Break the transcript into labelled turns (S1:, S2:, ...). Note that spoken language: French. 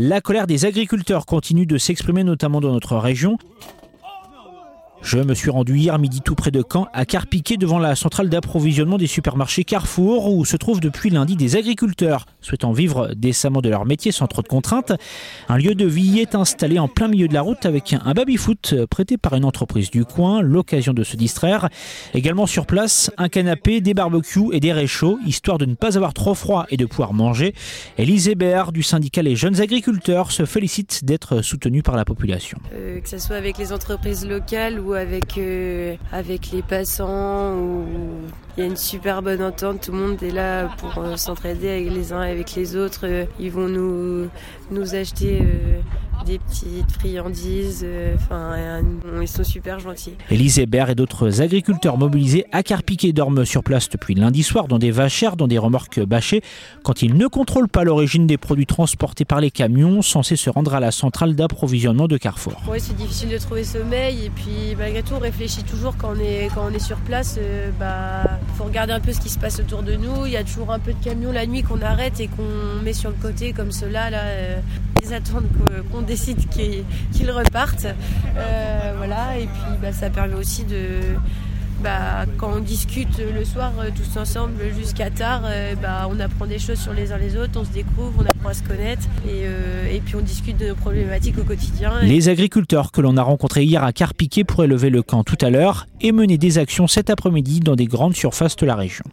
S1: La colère des agriculteurs continue de s'exprimer notamment dans notre région. Je me suis rendu hier midi tout près de Caen, à Carpiquet, devant la centrale d'approvisionnement des supermarchés Carrefour, où se trouvent depuis lundi des agriculteurs souhaitant vivre décemment de leur métier sans trop de contraintes. Un lieu de vie est installé en plein milieu de la route avec un baby-foot prêté par une entreprise du coin, l'occasion de se distraire. Également sur place, un canapé, des barbecues et des réchauds, histoire de ne pas avoir trop froid et de pouvoir manger. Élise Hébert du syndicat Les Jeunes Agriculteurs se félicite d'être soutenue par la population.
S2: Euh, que ce soit avec les entreprises locales ou avec, euh, avec les passants. Ou... Il y a une super bonne entente, tout le monde est là pour euh, s'entraider avec les uns avec les autres. Euh, ils vont nous, nous acheter des petites friandises. euh, Enfin, euh, ils sont super gentils.
S1: Élise Hébert et d'autres agriculteurs mobilisés à Carpiquet dorment sur place depuis lundi soir dans des vachères, dans des remorques bâchées, quand ils ne contrôlent pas l'origine des produits transportés par les camions censés se rendre à la centrale d'approvisionnement de Carrefour.
S2: Ouais, c'est difficile de trouver sommeil et puis malgré tout on réfléchit toujours quand on est, quand on est sur place. euh, bah, faut regarder un peu ce qui se passe autour de nous. Il y a toujours un peu de camions la nuit qu'on arrête et qu'on met sur le côté comme ceux-là. Là, euh, ils attendent que- qu'on décide qu'ils repartent. Euh, voilà et puis bah, ça permet aussi de bah, quand on discute le soir euh, tous ensemble jusqu'à tard, euh, bah, on apprend des choses sur les uns les autres, on se découvre, on apprend à se connaître et, et puis on discute de nos problématiques au quotidien.
S1: Les agriculteurs que l'on a rencontrés hier à Carpiquet pourraient lever le camp tout à l'heure et mener des actions cet après-midi dans des grandes surfaces de la région.